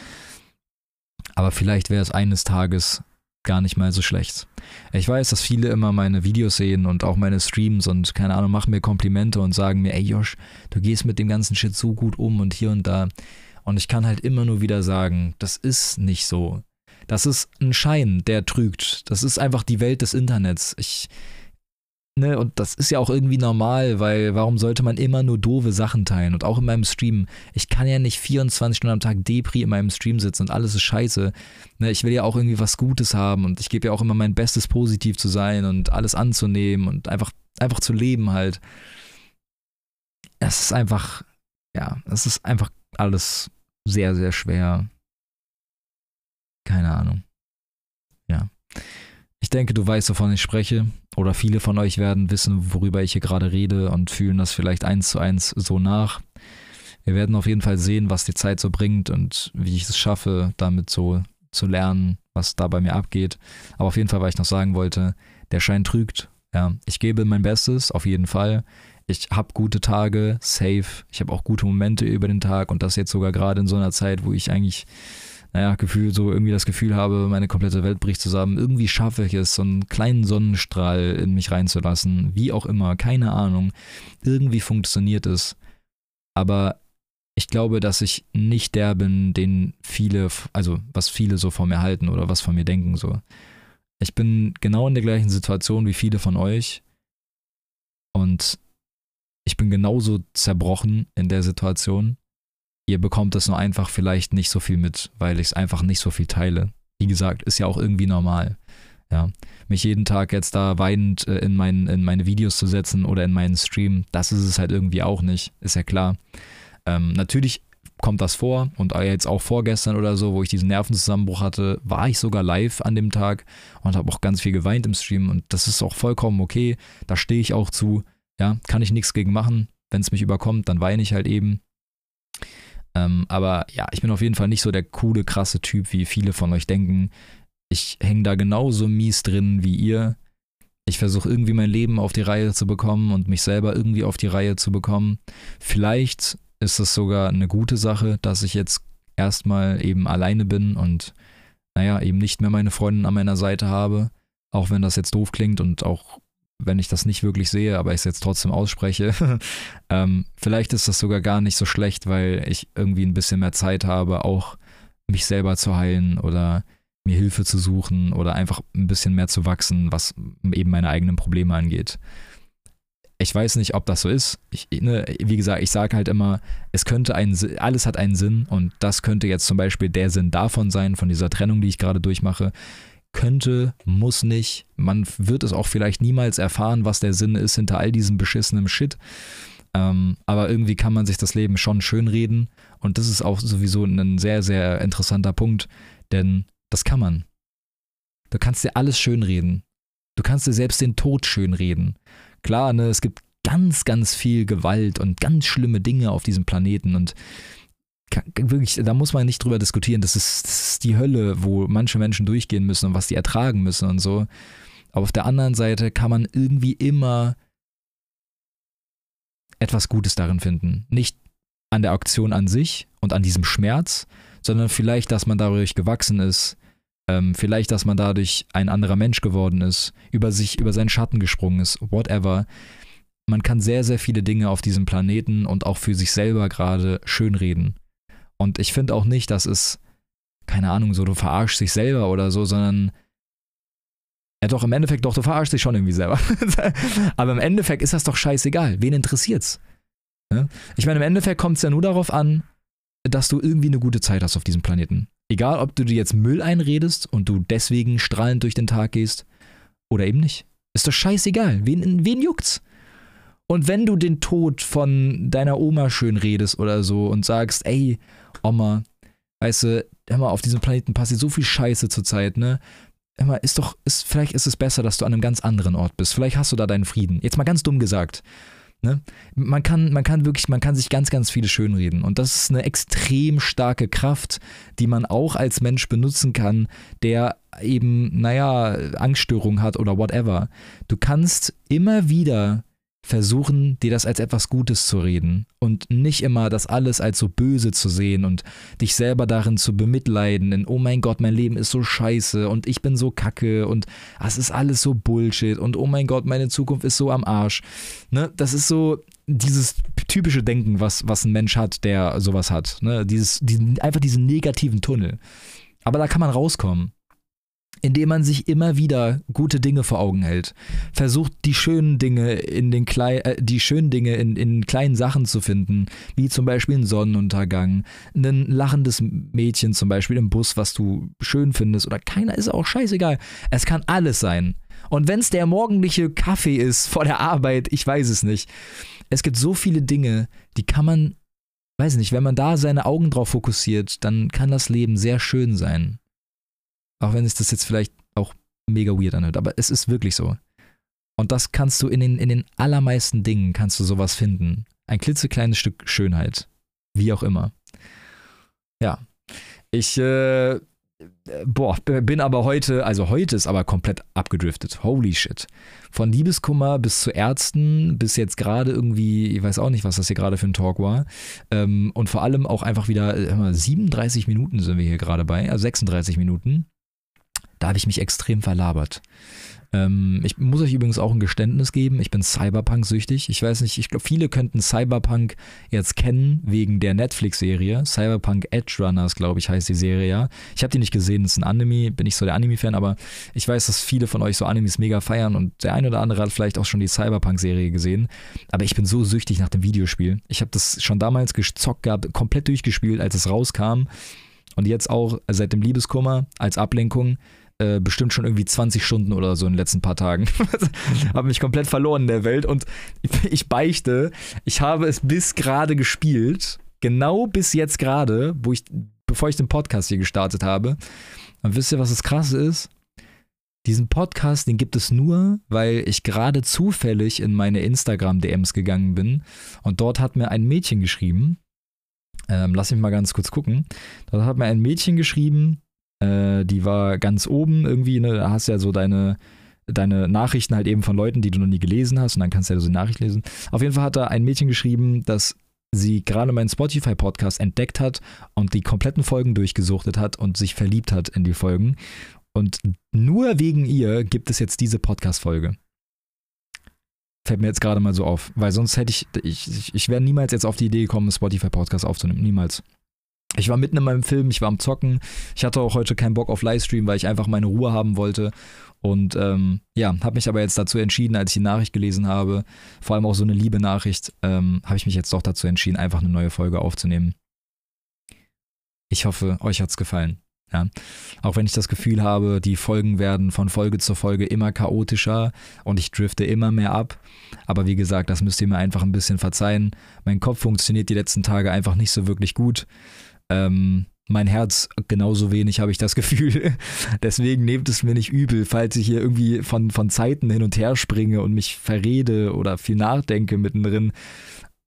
Aber vielleicht wäre es eines Tages gar nicht mal so schlecht. Ich weiß, dass viele immer meine Videos sehen und auch meine Streams und keine Ahnung, machen mir Komplimente und sagen mir, ey Josh, du gehst mit dem ganzen Shit so gut um und hier und da. Und ich kann halt immer nur wieder sagen, das ist nicht so. Das ist ein Schein, der trügt. Das ist einfach die Welt des Internets. Ich, ne, und das ist ja auch irgendwie normal, weil warum sollte man immer nur doofe Sachen teilen? Und auch in meinem Stream. Ich kann ja nicht 24 Stunden am Tag Depri in meinem Stream sitzen und alles ist scheiße. Ne, ich will ja auch irgendwie was Gutes haben und ich gebe ja auch immer mein Bestes, positiv zu sein und alles anzunehmen und einfach, einfach zu leben halt. Es ist einfach, ja, es ist einfach alles sehr, sehr schwer. Keine Ahnung. Ja. Ich denke, du weißt, wovon ich spreche. Oder viele von euch werden wissen, worüber ich hier gerade rede und fühlen das vielleicht eins zu eins so nach. Wir werden auf jeden Fall sehen, was die Zeit so bringt und wie ich es schaffe, damit so zu lernen, was da bei mir abgeht. Aber auf jeden Fall, weil ich noch sagen wollte, der Schein trügt. Ja, ich gebe mein Bestes, auf jeden Fall. Ich habe gute Tage, safe. Ich habe auch gute Momente über den Tag und das jetzt sogar gerade in so einer Zeit, wo ich eigentlich, naja, Gefühl, so irgendwie das Gefühl habe, meine komplette Welt bricht zusammen. Irgendwie schaffe ich es, so einen kleinen Sonnenstrahl in mich reinzulassen. Wie auch immer, keine Ahnung. Irgendwie funktioniert es. Aber ich glaube, dass ich nicht der bin, den viele, also was viele so von mir halten oder was von mir denken, so. Ich bin genau in der gleichen Situation wie viele von euch. Und ich bin genauso zerbrochen in der Situation. Ihr bekommt es nur einfach vielleicht nicht so viel mit, weil ich es einfach nicht so viel teile. Wie gesagt, ist ja auch irgendwie normal. Ja, mich jeden Tag jetzt da weinend äh, in, mein, in meine Videos zu setzen oder in meinen Stream, das ist es halt irgendwie auch nicht, ist ja klar. Ähm, natürlich kommt das vor und jetzt auch vorgestern oder so, wo ich diesen Nervenzusammenbruch hatte, war ich sogar live an dem Tag und habe auch ganz viel geweint im Stream und das ist auch vollkommen okay, da stehe ich auch zu. Ja, kann ich nichts gegen machen. Wenn es mich überkommt, dann weine ich halt eben. Ähm, aber ja, ich bin auf jeden Fall nicht so der coole, krasse Typ, wie viele von euch denken. Ich hänge da genauso mies drin wie ihr. Ich versuche irgendwie mein Leben auf die Reihe zu bekommen und mich selber irgendwie auf die Reihe zu bekommen. Vielleicht ist es sogar eine gute Sache, dass ich jetzt erstmal eben alleine bin und naja, eben nicht mehr meine Freundin an meiner Seite habe. Auch wenn das jetzt doof klingt und auch wenn ich das nicht wirklich sehe, aber ich es jetzt trotzdem ausspreche. ähm, vielleicht ist das sogar gar nicht so schlecht, weil ich irgendwie ein bisschen mehr Zeit habe, auch mich selber zu heilen oder mir Hilfe zu suchen oder einfach ein bisschen mehr zu wachsen, was eben meine eigenen Probleme angeht. Ich weiß nicht, ob das so ist. Ich, ne, wie gesagt, ich sage halt immer, es könnte einen, alles hat einen Sinn und das könnte jetzt zum Beispiel der Sinn davon sein, von dieser Trennung, die ich gerade durchmache könnte, muss nicht. Man wird es auch vielleicht niemals erfahren, was der Sinn ist hinter all diesem beschissenen Shit. Ähm, aber irgendwie kann man sich das Leben schon schönreden. Und das ist auch sowieso ein sehr, sehr interessanter Punkt, denn das kann man. Du kannst dir alles schönreden. Du kannst dir selbst den Tod schönreden. Klar, ne, es gibt ganz, ganz viel Gewalt und ganz schlimme Dinge auf diesem Planeten und wirklich, da muss man nicht drüber diskutieren. Das ist, das ist die Hölle, wo manche Menschen durchgehen müssen und was die ertragen müssen und so. Aber auf der anderen Seite kann man irgendwie immer etwas Gutes darin finden. Nicht an der Aktion an sich und an diesem Schmerz, sondern vielleicht, dass man dadurch gewachsen ist, ähm, vielleicht, dass man dadurch ein anderer Mensch geworden ist, über sich, über seinen Schatten gesprungen ist, whatever. Man kann sehr, sehr viele Dinge auf diesem Planeten und auch für sich selber gerade schönreden. Und ich finde auch nicht, dass es, keine Ahnung, so du verarschst dich selber oder so, sondern ja, doch, im Endeffekt, doch, du verarschst dich schon irgendwie selber. Aber im Endeffekt ist das doch scheißegal. Wen interessiert's? Ja? Ich meine, im Endeffekt kommt es ja nur darauf an, dass du irgendwie eine gute Zeit hast auf diesem Planeten. Egal, ob du dir jetzt Müll einredest und du deswegen strahlend durch den Tag gehst oder eben nicht. Ist doch scheißegal. Wen, wen juckt's? Und wenn du den Tod von deiner Oma schön redest oder so und sagst, ey, Oma, weißt du, mal, auf diesem Planeten passiert so viel Scheiße zurzeit, ne? immer, ist doch, ist, vielleicht ist es besser, dass du an einem ganz anderen Ort bist. Vielleicht hast du da deinen Frieden. Jetzt mal ganz dumm gesagt. Ne? Man, kann, man kann wirklich, man kann sich ganz, ganz viele schönreden. Und das ist eine extrem starke Kraft, die man auch als Mensch benutzen kann, der eben, naja, Angststörung hat oder whatever. Du kannst immer wieder versuchen, dir das als etwas Gutes zu reden und nicht immer das alles als so böse zu sehen und dich selber darin zu bemitleiden, in oh mein Gott, mein Leben ist so scheiße und ich bin so kacke und es ist alles so Bullshit und oh mein Gott, meine Zukunft ist so am Arsch. Ne? Das ist so dieses typische Denken, was, was ein Mensch hat, der sowas hat. Ne? Dieses, diesen, einfach diesen negativen Tunnel. Aber da kann man rauskommen indem man sich immer wieder gute Dinge vor Augen hält. Versucht die schönen Dinge in den Klei äh, die schönen Dinge in, in kleinen Sachen zu finden, wie zum Beispiel ein Sonnenuntergang, ein lachendes Mädchen zum Beispiel im Bus, was du schön findest, oder keiner ist auch scheißegal. Es kann alles sein. Und wenn es der morgendliche Kaffee ist vor der Arbeit, ich weiß es nicht. Es gibt so viele Dinge, die kann man, weiß nicht, wenn man da seine Augen drauf fokussiert, dann kann das Leben sehr schön sein. Auch wenn es das jetzt vielleicht auch mega weird anhört, aber es ist wirklich so. Und das kannst du in den, in den allermeisten Dingen, kannst du sowas finden. Ein klitzekleines Stück Schönheit. Wie auch immer. Ja. Ich, äh, boah, bin aber heute, also heute ist aber komplett abgedriftet. Holy shit. Von Liebeskummer bis zu Ärzten, bis jetzt gerade irgendwie, ich weiß auch nicht, was das hier gerade für ein Talk war. Ähm, und vor allem auch einfach wieder, äh, 37 Minuten sind wir hier gerade bei, also 36 Minuten. Da habe ich mich extrem verlabert. Ähm, ich muss euch übrigens auch ein Geständnis geben. Ich bin Cyberpunk-süchtig. Ich weiß nicht, ich glaube, viele könnten Cyberpunk jetzt kennen wegen der Netflix-Serie. Cyberpunk Edge Runners, glaube ich, heißt die Serie ja. Ich habe die nicht gesehen, ist ein Anime, bin nicht so der Anime-Fan, aber ich weiß, dass viele von euch so Animes mega feiern und der eine oder andere hat vielleicht auch schon die Cyberpunk-Serie gesehen. Aber ich bin so süchtig nach dem Videospiel. Ich habe das schon damals gezockt gehabt, komplett durchgespielt, als es rauskam. Und jetzt auch seit dem Liebeskummer als Ablenkung äh, bestimmt schon irgendwie 20 Stunden oder so in den letzten paar Tagen. habe mich komplett verloren in der Welt und ich beichte, ich habe es bis gerade gespielt, genau bis jetzt gerade, wo ich, bevor ich den Podcast hier gestartet habe. Und wisst ihr, was das Krasse ist? Diesen Podcast, den gibt es nur, weil ich gerade zufällig in meine Instagram-DMs gegangen bin und dort hat mir ein Mädchen geschrieben. Ähm, lass mich mal ganz kurz gucken. Dort hat mir ein Mädchen geschrieben, äh, die war ganz oben irgendwie, ne? Da hast ja so deine, deine Nachrichten halt eben von Leuten, die du noch nie gelesen hast und dann kannst du ja so die Nachricht lesen. Auf jeden Fall hat da ein Mädchen geschrieben, dass sie gerade meinen Spotify-Podcast entdeckt hat und die kompletten Folgen durchgesuchtet hat und sich verliebt hat in die Folgen. Und nur wegen ihr gibt es jetzt diese Podcast-Folge. Fällt mir jetzt gerade mal so auf, weil sonst hätte ich, ich, ich wäre niemals jetzt auf die Idee gekommen, einen Spotify-Podcast aufzunehmen. Niemals. Ich war mitten in meinem Film, ich war am Zocken. Ich hatte auch heute keinen Bock auf Livestream, weil ich einfach meine Ruhe haben wollte. Und ähm, ja, habe mich aber jetzt dazu entschieden, als ich die Nachricht gelesen habe, vor allem auch so eine liebe Nachricht, ähm, habe ich mich jetzt doch dazu entschieden, einfach eine neue Folge aufzunehmen. Ich hoffe, euch hat's gefallen. Ja. Auch wenn ich das Gefühl habe, die Folgen werden von Folge zu Folge immer chaotischer und ich drifte immer mehr ab. Aber wie gesagt, das müsst ihr mir einfach ein bisschen verzeihen. Mein Kopf funktioniert die letzten Tage einfach nicht so wirklich gut. Ähm, mein Herz genauso wenig, habe ich das Gefühl. Deswegen nehmt es mir nicht übel, falls ich hier irgendwie von, von Zeiten hin und her springe und mich verrede oder viel nachdenke mittendrin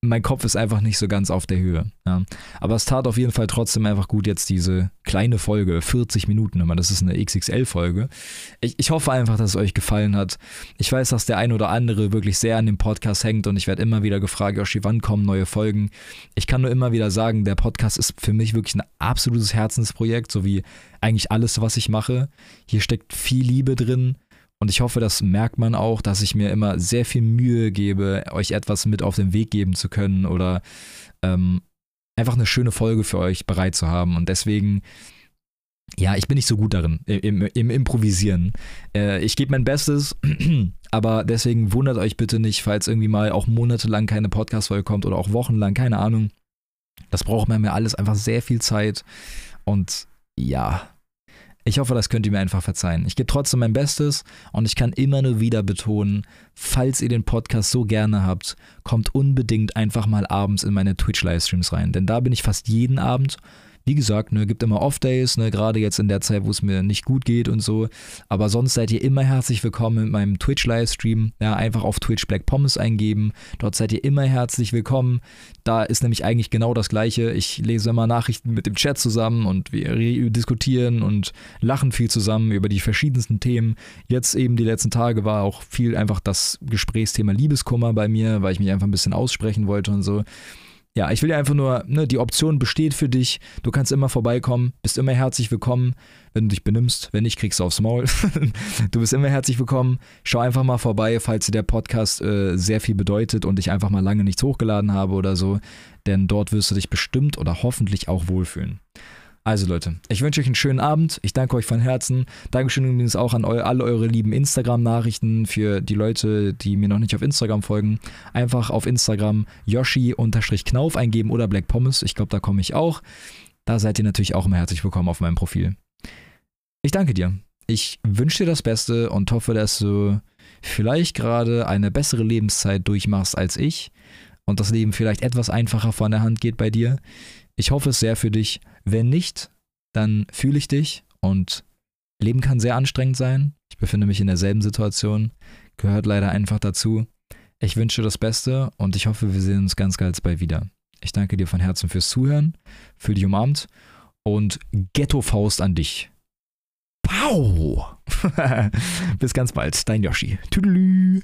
mein Kopf ist einfach nicht so ganz auf der Höhe. Ja. Aber es tat auf jeden Fall trotzdem einfach gut, jetzt diese kleine Folge, 40 Minuten immer, das ist eine XXL-Folge. Ich, ich hoffe einfach, dass es euch gefallen hat. Ich weiß, dass der ein oder andere wirklich sehr an dem Podcast hängt und ich werde immer wieder gefragt, Yoshi, wann kommen neue Folgen? Ich kann nur immer wieder sagen, der Podcast ist für mich wirklich ein absolutes Herzensprojekt, so wie eigentlich alles, was ich mache. Hier steckt viel Liebe drin. Und ich hoffe, das merkt man auch, dass ich mir immer sehr viel Mühe gebe, euch etwas mit auf den Weg geben zu können oder ähm, einfach eine schöne Folge für euch bereit zu haben. Und deswegen, ja, ich bin nicht so gut darin, im, im Improvisieren. Äh, ich gebe mein Bestes, aber deswegen wundert euch bitte nicht, falls irgendwie mal auch monatelang keine Podcast-Folge kommt oder auch wochenlang, keine Ahnung. Das braucht mir alles einfach sehr viel Zeit. Und ja, ich hoffe, das könnt ihr mir einfach verzeihen. Ich gebe trotzdem mein Bestes und ich kann immer nur wieder betonen, falls ihr den Podcast so gerne habt, kommt unbedingt einfach mal abends in meine Twitch-Livestreams rein. Denn da bin ich fast jeden Abend. Wie gesagt, ne, gibt immer Off-Days, ne, gerade jetzt in der Zeit, wo es mir nicht gut geht und so. Aber sonst seid ihr immer herzlich willkommen mit meinem Twitch-Livestream. Ja, einfach auf Twitch Black Pommes eingeben. Dort seid ihr immer herzlich willkommen. Da ist nämlich eigentlich genau das Gleiche. Ich lese immer Nachrichten mit dem Chat zusammen und wir diskutieren und lachen viel zusammen über die verschiedensten Themen. Jetzt eben die letzten Tage war auch viel einfach das Gesprächsthema Liebeskummer bei mir, weil ich mich einfach ein bisschen aussprechen wollte und so ja, ich will dir einfach nur, ne, die Option besteht für dich. Du kannst immer vorbeikommen, bist immer herzlich willkommen, wenn du dich benimmst. Wenn nicht, kriegst du aufs Maul. du bist immer herzlich willkommen. Schau einfach mal vorbei, falls dir der Podcast äh, sehr viel bedeutet und ich einfach mal lange nichts hochgeladen habe oder so. Denn dort wirst du dich bestimmt oder hoffentlich auch wohlfühlen. Also Leute, ich wünsche euch einen schönen Abend. Ich danke euch von Herzen. Dankeschön übrigens auch an eu alle eure lieben Instagram-Nachrichten für die Leute, die mir noch nicht auf Instagram folgen. Einfach auf Instagram Yoshi-Knauf eingeben oder Black Pommes. Ich glaube, da komme ich auch. Da seid ihr natürlich auch immer herzlich willkommen auf meinem Profil. Ich danke dir. Ich wünsche dir das Beste und hoffe, dass du vielleicht gerade eine bessere Lebenszeit durchmachst als ich und das Leben vielleicht etwas einfacher von der Hand geht bei dir. Ich hoffe es sehr für dich. Wenn nicht, dann fühle ich dich und Leben kann sehr anstrengend sein. Ich befinde mich in derselben Situation, gehört leider einfach dazu. Ich wünsche das Beste und ich hoffe, wir sehen uns ganz, ganz bald wieder. Ich danke dir von Herzen fürs Zuhören, fühl dich umarmt und Ghetto-Faust an dich. Pow! Bis ganz bald, dein Yoshi. Tüdelü.